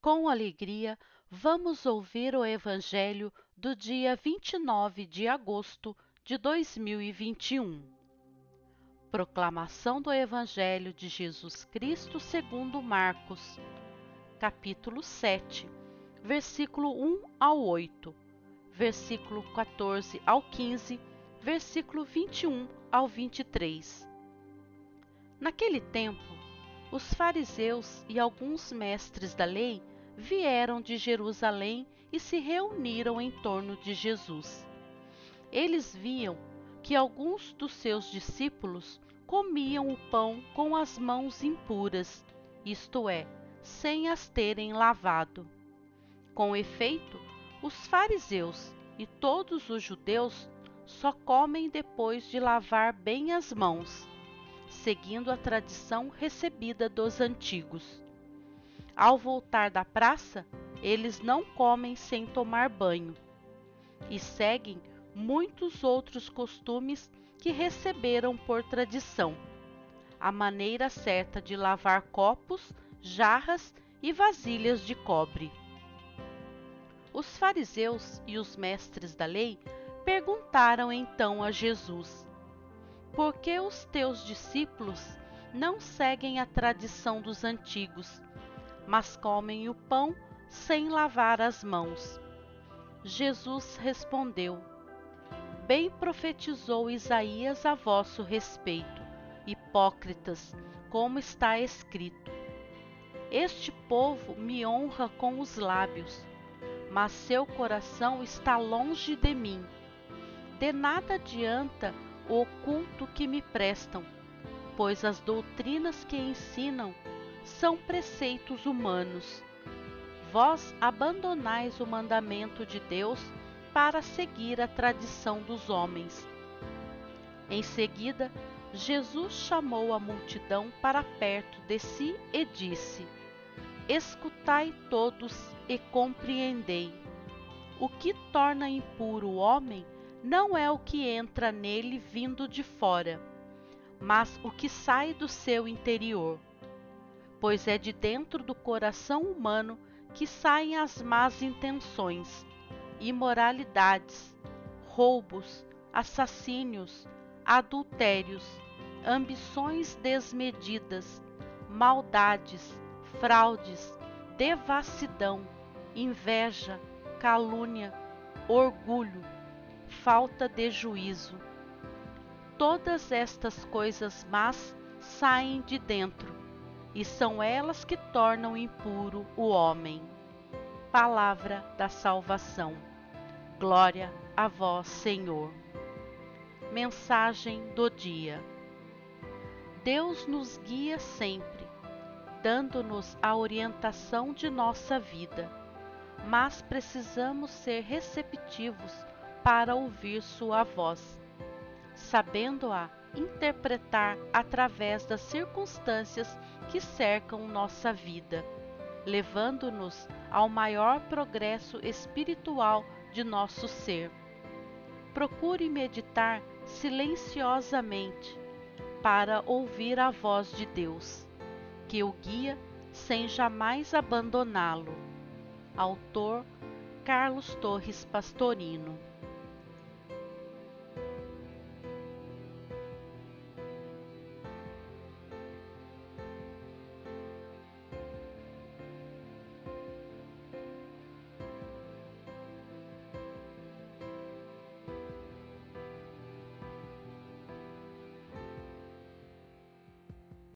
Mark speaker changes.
Speaker 1: com alegria, vamos ouvir o Evangelho do dia 29 de agosto de 2021. Proclamação do Evangelho de Jesus Cristo segundo Marcos, capítulo 7, versículo 1 ao 8, versículo 14 ao 15, versículo 21 ao 23. Naquele tempo, os fariseus e alguns mestres da lei vieram de Jerusalém e se reuniram em torno de Jesus. Eles viam que alguns dos seus discípulos comiam o pão com as mãos impuras, isto é, sem as terem lavado. Com efeito, os fariseus e todos os judeus só comem depois de lavar bem as mãos seguindo a tradição recebida dos antigos. Ao voltar da praça, eles não comem sem tomar banho e seguem muitos outros costumes que receberam por tradição. A maneira certa de lavar copos, jarras e vasilhas de cobre. Os fariseus e os mestres da lei perguntaram então a Jesus: por que os teus discípulos não seguem a tradição dos antigos, mas comem o pão sem lavar as mãos? Jesus respondeu: Bem profetizou Isaías a vosso respeito, hipócritas, como está escrito: Este povo me honra com os lábios, mas seu coração está longe de mim. De nada adianta o culto que me prestam, pois as doutrinas que ensinam são preceitos humanos. Vós abandonais o mandamento de Deus para seguir a tradição dos homens. Em seguida, Jesus chamou a multidão para perto de si e disse: Escutai todos e compreendei. O que torna impuro o homem não é o que entra nele vindo de fora, mas o que sai do seu interior. Pois é de dentro do coração humano que saem as más intenções, imoralidades, roubos, assassínios, adultérios, ambições desmedidas, maldades, fraudes, devassidão, inveja, calúnia, orgulho falta de juízo. Todas estas coisas más saem de dentro, e são elas que tornam impuro o homem. Palavra da salvação. Glória a vós, Senhor. Mensagem do dia. Deus nos guia sempre, dando-nos a orientação de nossa vida, mas precisamos ser receptivos para ouvir sua voz, sabendo-a interpretar através das circunstâncias que cercam nossa vida, levando-nos ao maior progresso espiritual de nosso ser. Procure meditar silenciosamente para ouvir a voz de Deus, que o guia sem jamais abandoná-lo. Autor Carlos Torres Pastorino